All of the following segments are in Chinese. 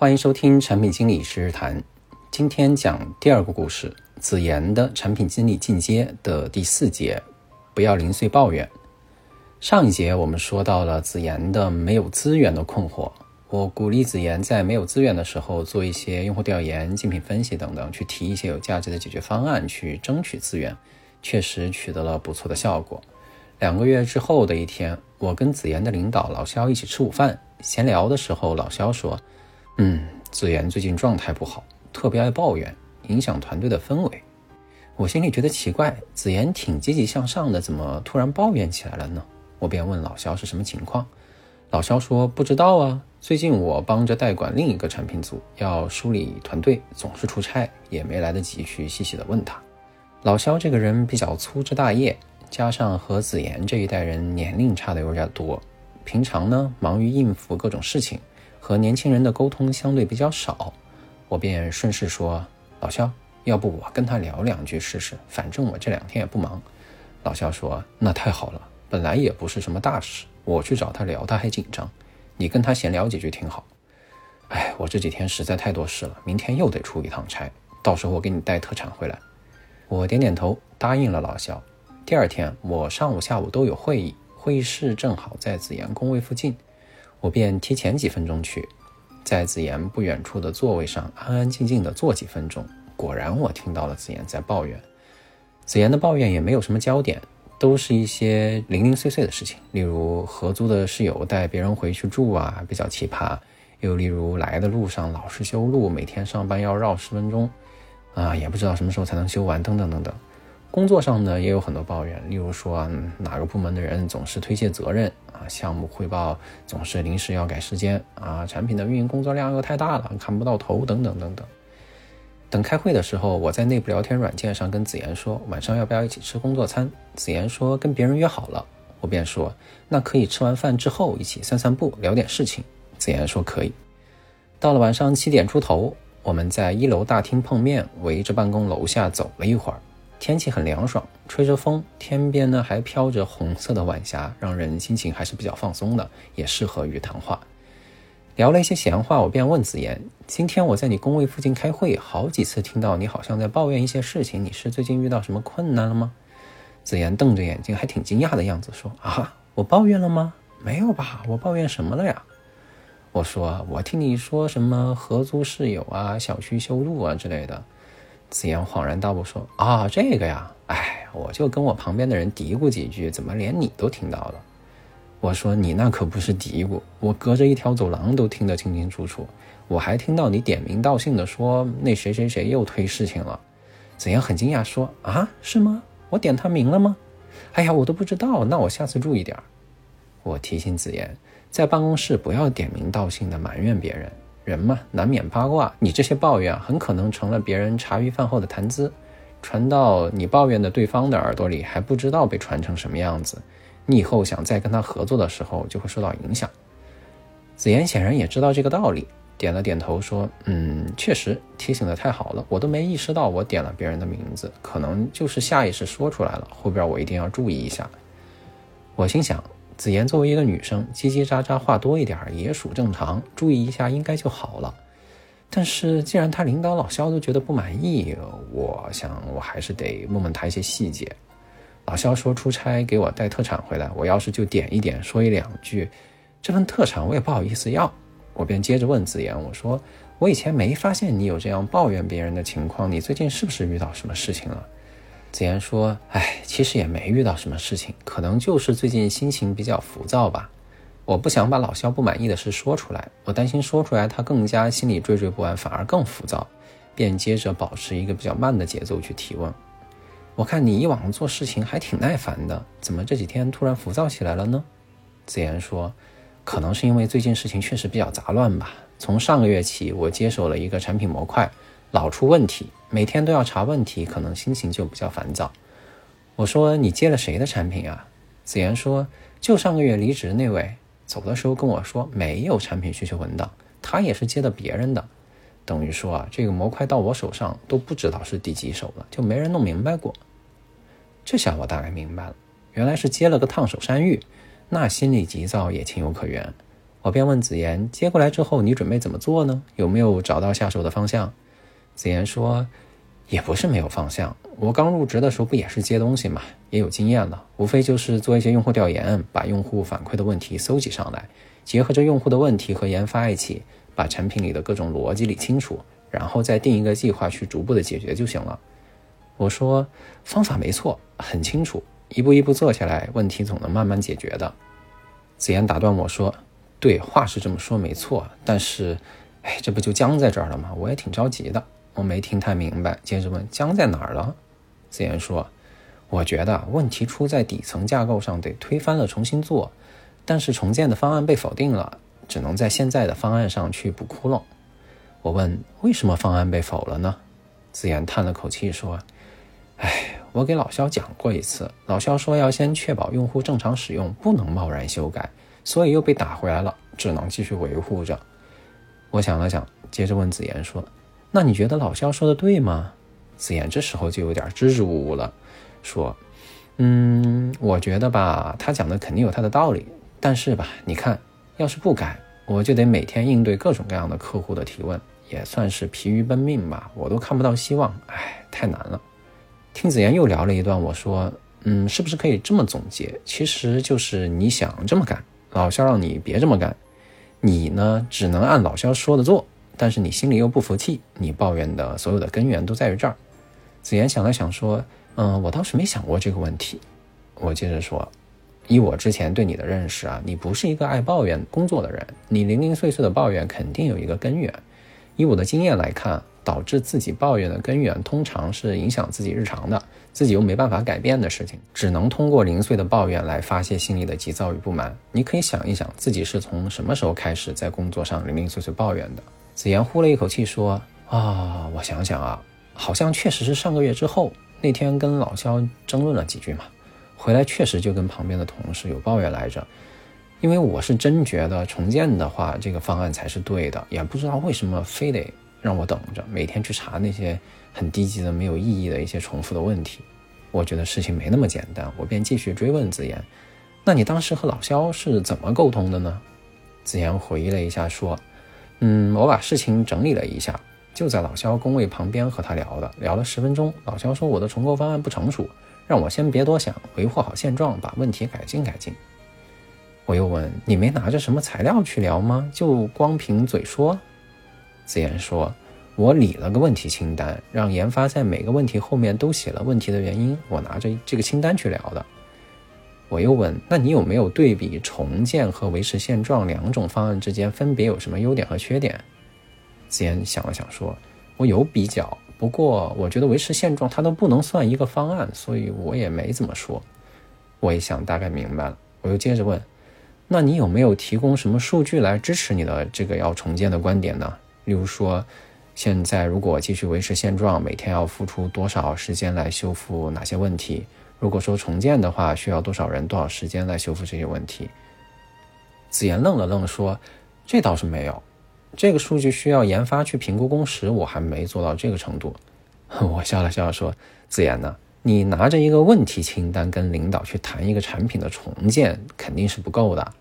欢迎收听产品经理十日谈。今天讲第二个故事，子妍的产品经理进阶的第四节，不要零碎抱怨。上一节我们说到了子妍的没有资源的困惑，我鼓励子妍在没有资源的时候做一些用户调研、竞品分析等等，去提一些有价值的解决方案，去争取资源，确实取得了不错的效果。两个月之后的一天，我跟子妍的领导老肖一起吃午饭，闲聊的时候，老肖说。嗯，子妍最近状态不好，特别爱抱怨，影响团队的氛围。我心里觉得奇怪，子妍挺积极向上的，怎么突然抱怨起来了呢？我便问老肖是什么情况。老肖说不知道啊，最近我帮着代管另一个产品组，要梳理团队，总是出差，也没来得及去细细的问他。老肖这个人比较粗枝大叶，加上和子妍这一代人年龄差的有点多，平常呢忙于应付各种事情。和年轻人的沟通相对比较少，我便顺势说：“老肖，要不我跟他聊两句试试？反正我这两天也不忙。”老肖说：“那太好了，本来也不是什么大事，我去找他聊他还紧张，你跟他闲聊几句挺好。”哎，我这几天实在太多事了，明天又得出一趟差，到时候我给你带特产回来。我点点头答应了老肖。第二天我上午下午都有会议，会议室正好在紫阳工位附近。我便提前几分钟去，在子妍不远处的座位上安安静静地坐几分钟。果然，我听到了子妍在抱怨。子妍的抱怨也没有什么焦点，都是一些零零碎碎的事情，例如合租的室友带别人回去住啊，比较奇葩；又例如来的路上老是修路，每天上班要绕十分钟，啊，也不知道什么时候才能修完，等等等等。工作上呢也有很多抱怨，例如说哪个部门的人总是推卸责任啊，项目汇报总是临时要改时间啊，产品的运营工作量又太大了，看不到头等等等等。等开会的时候，我在内部聊天软件上跟子妍说晚上要不要一起吃工作餐，子妍说跟别人约好了，我便说那可以吃完饭之后一起散散步聊点事情，子妍说可以。到了晚上七点出头，我们在一楼大厅碰面，围着办公楼下走了一会儿。天气很凉爽，吹着风，天边呢还飘着红色的晚霞，让人心情还是比较放松的，也适合于谈话。聊了一些闲话，我便问子妍：“今天我在你工位附近开会，好几次听到你好像在抱怨一些事情，你是最近遇到什么困难了吗？”子妍瞪着眼睛，还挺惊讶的样子，说：“啊，我抱怨了吗？没有吧，我抱怨什么了呀？”我说：“我听你说什么合租室友啊，小区修路啊之类的。”子言恍然大悟说：“啊，这个呀，哎，我就跟我旁边的人嘀咕几句，怎么连你都听到了？”我说：“你那可不是嘀咕，我隔着一条走廊都听得清清楚楚。我还听到你点名道姓的说那谁谁谁又推事情了。”子言很惊讶说：“啊，是吗？我点他名了吗？哎呀，我都不知道，那我下次注意点我提醒子言，在办公室不要点名道姓的埋怨别人。人嘛，难免八卦。你这些抱怨很可能成了别人茶余饭后的谈资，传到你抱怨的对方的耳朵里，还不知道被传成什么样子。你以后想再跟他合作的时候，就会受到影响。子言显然也知道这个道理，点了点头说：“嗯，确实提醒的太好了，我都没意识到我点了别人的名字，可能就是下意识说出来了。后边我一定要注意一下。”我心想。子妍作为一个女生，叽叽喳喳话多一点也属正常，注意一下应该就好了。但是既然他领导老肖都觉得不满意，我想我还是得问问他一些细节。老肖说出差给我带特产回来，我要是就点一点说一两句，这份特产我也不好意思要。我便接着问子妍，我说我以前没发现你有这样抱怨别人的情况，你最近是不是遇到什么事情了？子言说：“哎，其实也没遇到什么事情，可能就是最近心情比较浮躁吧。我不想把老肖不满意的事说出来，我担心说出来他更加心里惴惴不安，反而更浮躁。便接着保持一个比较慢的节奏去提问。我看你以往做事情还挺耐烦的，怎么这几天突然浮躁起来了呢？”子言说：“可能是因为最近事情确实比较杂乱吧。从上个月起，我接手了一个产品模块。”老出问题，每天都要查问题，可能心情就比较烦躁。我说你接了谁的产品啊？子言说就上个月离职那位，走的时候跟我说没有产品需求文档，他也是接的别人的，等于说啊这个模块到我手上都不知道是第几手了，就没人弄明白过。这下我大概明白了，原来是接了个烫手山芋，那心里急躁也情有可原。我便问子言：“接过来之后，你准备怎么做呢？有没有找到下手的方向？”子言说：“也不是没有方向。我刚入职的时候不也是接东西嘛，也有经验了。无非就是做一些用户调研，把用户反馈的问题搜集上来，结合着用户的问题和研发一起，把产品里的各种逻辑理清楚，然后再定一个计划去逐步的解决就行了。”我说：“方法没错，很清楚，一步一步做下来，问题总能慢慢解决的。”子言打断我说。对，话是这么说没错，但是，哎，这不就僵在这儿了吗？我也挺着急的。我没听太明白，接着问僵在哪儿了？子言说：“我觉得问题出在底层架构上，得推翻了重新做，但是重建的方案被否定了，只能在现在的方案上去补窟窿。”我问：“为什么方案被否了呢？”子言叹了口气说：“哎，我给老肖讲过一次，老肖说要先确保用户正常使用，不能贸然修改。”所以又被打回来了，只能继续维护着。我想了想，接着问子言说：“那你觉得老肖说的对吗？”子言这时候就有点支支吾吾了，说：“嗯，我觉得吧，他讲的肯定有他的道理，但是吧，你看，要是不改，我就得每天应对各种各样的客户的提问，也算是疲于奔命吧。我都看不到希望，哎，太难了。”听子言又聊了一段，我说：“嗯，是不是可以这么总结？其实就是你想这么干。”老肖让你别这么干，你呢只能按老肖说的做，但是你心里又不服气，你抱怨的所有的根源都在于这儿。子言想了想说：“嗯，我倒是没想过这个问题。”我接着说：“以我之前对你的认识啊，你不是一个爱抱怨工作的人，你零零碎碎的抱怨肯定有一个根源。以我的经验来看。”导致自己抱怨的根源，通常是影响自己日常的，自己又没办法改变的事情，只能通过零碎的抱怨来发泄心里的急躁与不满。你可以想一想，自己是从什么时候开始在工作上零零碎碎抱怨的？子言呼了一口气说：“啊，我想想啊，好像确实是上个月之后，那天跟老肖争论了几句嘛，回来确实就跟旁边的同事有抱怨来着。因为我是真觉得重建的话，这个方案才是对的，也不知道为什么非得。”让我等着，每天去查那些很低级的、没有意义的一些重复的问题。我觉得事情没那么简单，我便继续追问子言：“那你当时和老肖是怎么沟通的呢？”子言回忆了一下，说：“嗯，我把事情整理了一下，就在老肖工位旁边和他聊的，聊了十分钟。老肖说我的重构方案不成熟，让我先别多想，维护好现状，把问题改进改进。”我又问：“你没拿着什么材料去聊吗？就光凭嘴说？”子言说：“我理了个问题清单，让研发在每个问题后面都写了问题的原因。我拿着这个清单去聊的。”我又问：“那你有没有对比重建和维持现状两种方案之间分别有什么优点和缺点？”子言想了想说：“我有比较，不过我觉得维持现状它都不能算一个方案，所以我也没怎么说。”我也想大概明白了，我又接着问：“那你有没有提供什么数据来支持你的这个要重建的观点呢？”例如说，现在如果继续维持现状，每天要付出多少时间来修复哪些问题？如果说重建的话，需要多少人、多少时间来修复这些问题？子言愣了愣，说：“这倒是没有，这个数据需要研发去评估工时，我还没做到这个程度。”我笑了笑说：“子言呢，你拿着一个问题清单跟领导去谈一个产品的重建，肯定是不够的。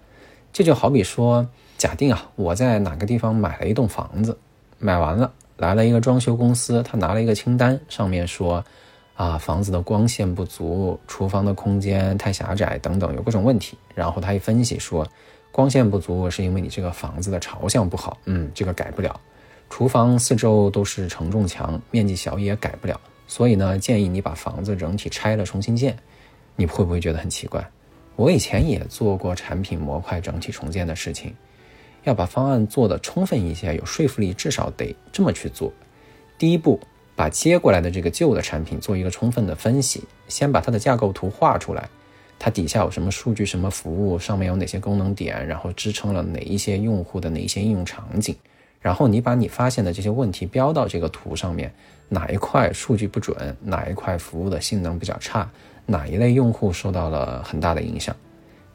这就好比说。”假定啊，我在哪个地方买了一栋房子，买完了来了一个装修公司，他拿了一个清单，上面说，啊，房子的光线不足，厨房的空间太狭窄等等，有各种问题。然后他一分析说，光线不足是因为你这个房子的朝向不好，嗯，这个改不了。厨房四周都是承重墙，面积小也改不了。所以呢，建议你把房子整体拆了重新建。你会不会觉得很奇怪？我以前也做过产品模块整体重建的事情。要把方案做得充分一些，有说服力，至少得这么去做。第一步，把接过来的这个旧的产品做一个充分的分析，先把它的架构图画出来，它底下有什么数据、什么服务，上面有哪些功能点，然后支撑了哪一些用户的哪一些应用场景。然后你把你发现的这些问题标到这个图上面，哪一块数据不准，哪一块服务的性能比较差，哪一类用户受到了很大的影响。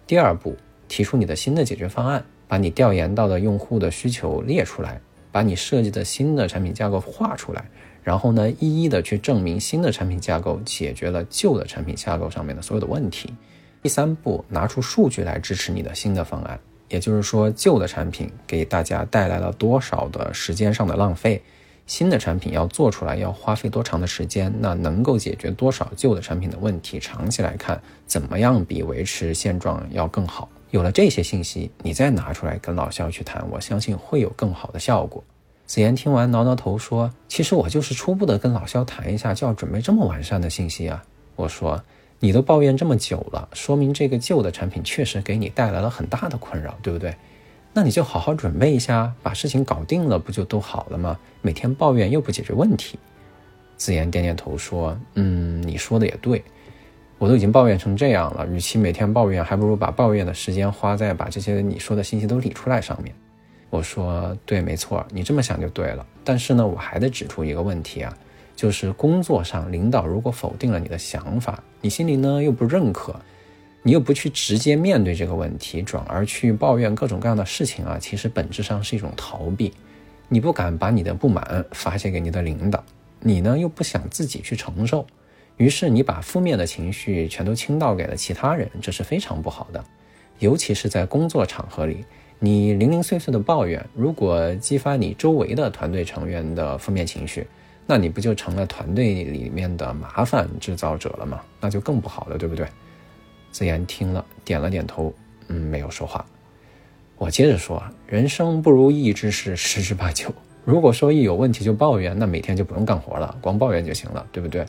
第二步，提出你的新的解决方案。把你调研到的用户的需求列出来，把你设计的新的产品架构画出来，然后呢，一一的去证明新的产品架构解决了旧的产品架构上面的所有的问题。第三步，拿出数据来支持你的新的方案，也就是说，旧的产品给大家带来了多少的时间上的浪费，新的产品要做出来要花费多长的时间，那能够解决多少旧的产品的问题？长期来看，怎么样比维持现状要更好？有了这些信息，你再拿出来跟老肖去谈，我相信会有更好的效果。子言听完挠挠头说：“其实我就是初步的跟老肖谈一下，就要准备这么完善的信息啊。”我说。你都抱怨这么久了，说明这个旧的产品确实给你带来了很大的困扰，对不对？那你就好好准备一下，把事情搞定了，不就都好了吗？每天抱怨又不解决问题。子言点点头说：“嗯，你说的也对，我都已经抱怨成这样了，与其每天抱怨，还不如把抱怨的时间花在把这些你说的信息都理出来上面。”我说：“对，没错，你这么想就对了。但是呢，我还得指出一个问题啊。”就是工作上，领导如果否定了你的想法，你心里呢又不认可，你又不去直接面对这个问题，转而去抱怨各种各样的事情啊，其实本质上是一种逃避。你不敢把你的不满发泄给你的领导，你呢又不想自己去承受，于是你把负面的情绪全都倾倒给了其他人，这是非常不好的。尤其是在工作场合里，你零零碎碎的抱怨，如果激发你周围的团队成员的负面情绪。那你不就成了团队里面的麻烦制造者了吗？那就更不好了，对不对？子言听了，点了点头，嗯，没有说话。我接着说，人生不如意之事十之八九。如果说一有问题就抱怨，那每天就不用干活了，光抱怨就行了，对不对？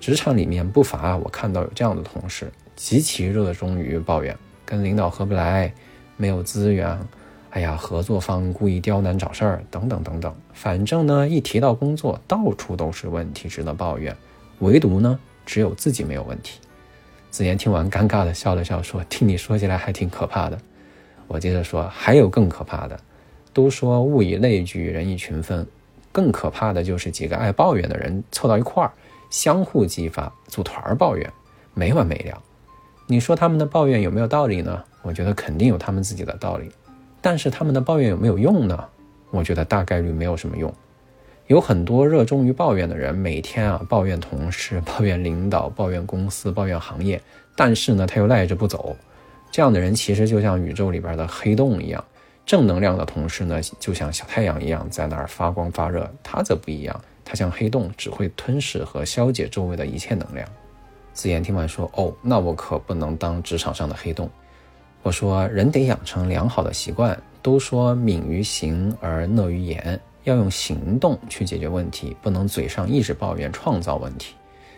职场里面不乏我看到有这样的同事，极其热衷于抱怨，跟领导合不来，没有资源。哎呀，合作方故意刁难找事儿，等等等等，反正呢，一提到工作，到处都是问题，值得抱怨。唯独呢，只有自己没有问题。子言听完，尴尬的笑了笑，说：“听你说起来还挺可怕的。”我接着说：“还有更可怕的。都说物以类聚，人以群分，更可怕的就是几个爱抱怨的人凑到一块儿，相互激发，组团抱怨，没完没了。你说他们的抱怨有没有道理呢？我觉得肯定有他们自己的道理。”但是他们的抱怨有没有用呢？我觉得大概率没有什么用。有很多热衷于抱怨的人，每天啊抱怨同事、抱怨领导、抱怨公司、抱怨行业，但是呢他又赖着不走。这样的人其实就像宇宙里边的黑洞一样，正能量的同事呢就像小太阳一样在那儿发光发热，他则不一样，他像黑洞，只会吞噬和消解周围的一切能量。子言听完说：“哦，那我可不能当职场上的黑洞。”我说，人得养成良好的习惯。都说敏于行而讷于言，要用行动去解决问题，不能嘴上一直抱怨创造问题。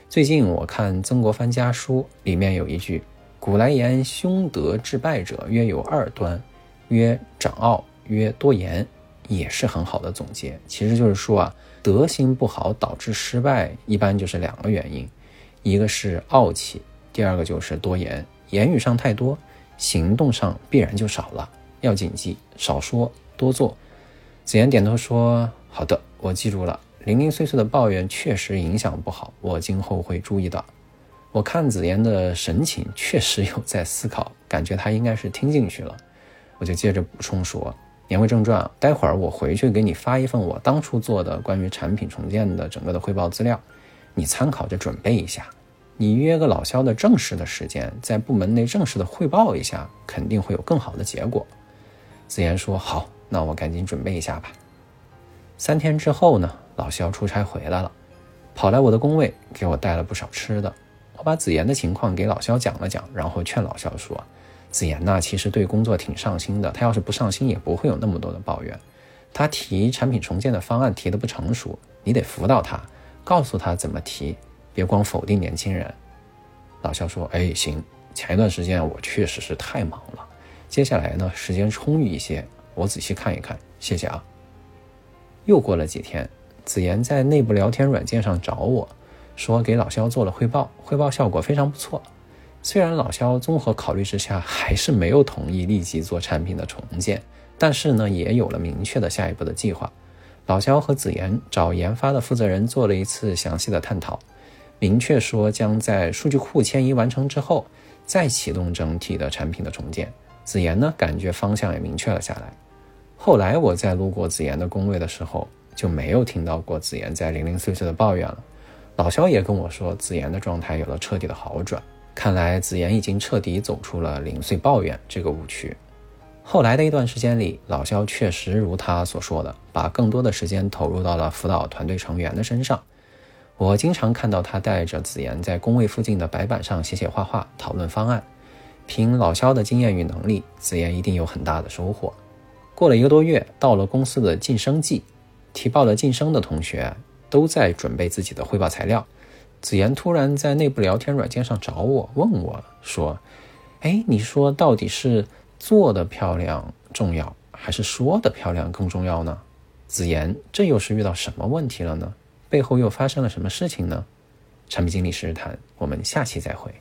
最近我看曾国藩家书，里面有一句：“古来言，凶德致败者，约有二端，曰长傲，曰多言。”也是很好的总结。其实就是说啊，德行不好导致失败，一般就是两个原因，一个是傲气，第二个就是多言，言语上太多。行动上必然就少了，要谨记少说多做。子言点头说：“好的，我记住了。零零碎碎的抱怨确实影响不好，我今后会注意的。”我看子言的神情确实有在思考，感觉他应该是听进去了。我就接着补充说：“言归正传，待会儿我回去给你发一份我当初做的关于产品重建的整个的汇报资料，你参考着准备一下。”你约个老肖的正式的时间，在部门内正式的汇报一下，肯定会有更好的结果。子言说：“好，那我赶紧准备一下吧。”三天之后呢，老肖出差回来了，跑来我的工位，给我带了不少吃的。我把子言的情况给老肖讲了讲，然后劝老肖说：“子言呐，其实对工作挺上心的，他要是不上心，也不会有那么多的抱怨。他提产品重建的方案提的不成熟，你得辅导他，告诉他怎么提。”别光否定年轻人，老肖说：“哎，行，前一段时间我确实是太忙了，接下来呢时间充裕一些，我仔细看一看，谢谢啊。”又过了几天，子言在内部聊天软件上找我说给老肖做了汇报，汇报效果非常不错。虽然老肖综合考虑之下还是没有同意立即做产品的重建，但是呢也有了明确的下一步的计划。老肖和子妍找研发的负责人做了一次详细的探讨。明确说将在数据库迁移完成之后，再启动整体的产品的重建。子妍呢，感觉方向也明确了下来。后来我在路过子妍的工位的时候，就没有听到过子妍在零零碎碎的抱怨了。老肖也跟我说，子妍的状态有了彻底的好转。看来子妍已经彻底走出了零碎抱怨这个误区。后来的一段时间里，老肖确实如他所说的，把更多的时间投入到了辅导团队成员的身上。我经常看到他带着子妍在工位附近的白板上写写画画，讨论方案。凭老肖的经验与能力，子妍一定有很大的收获。过了一个多月，到了公司的晋升季，提报了晋升的同学都在准备自己的汇报材料。子妍突然在内部聊天软件上找我，问我说：“哎，你说到底是做的漂亮重要，还是说的漂亮更重要呢？”子妍，这又是遇到什么问题了呢？背后又发生了什么事情呢？产品经理实时谈，我们下期再会。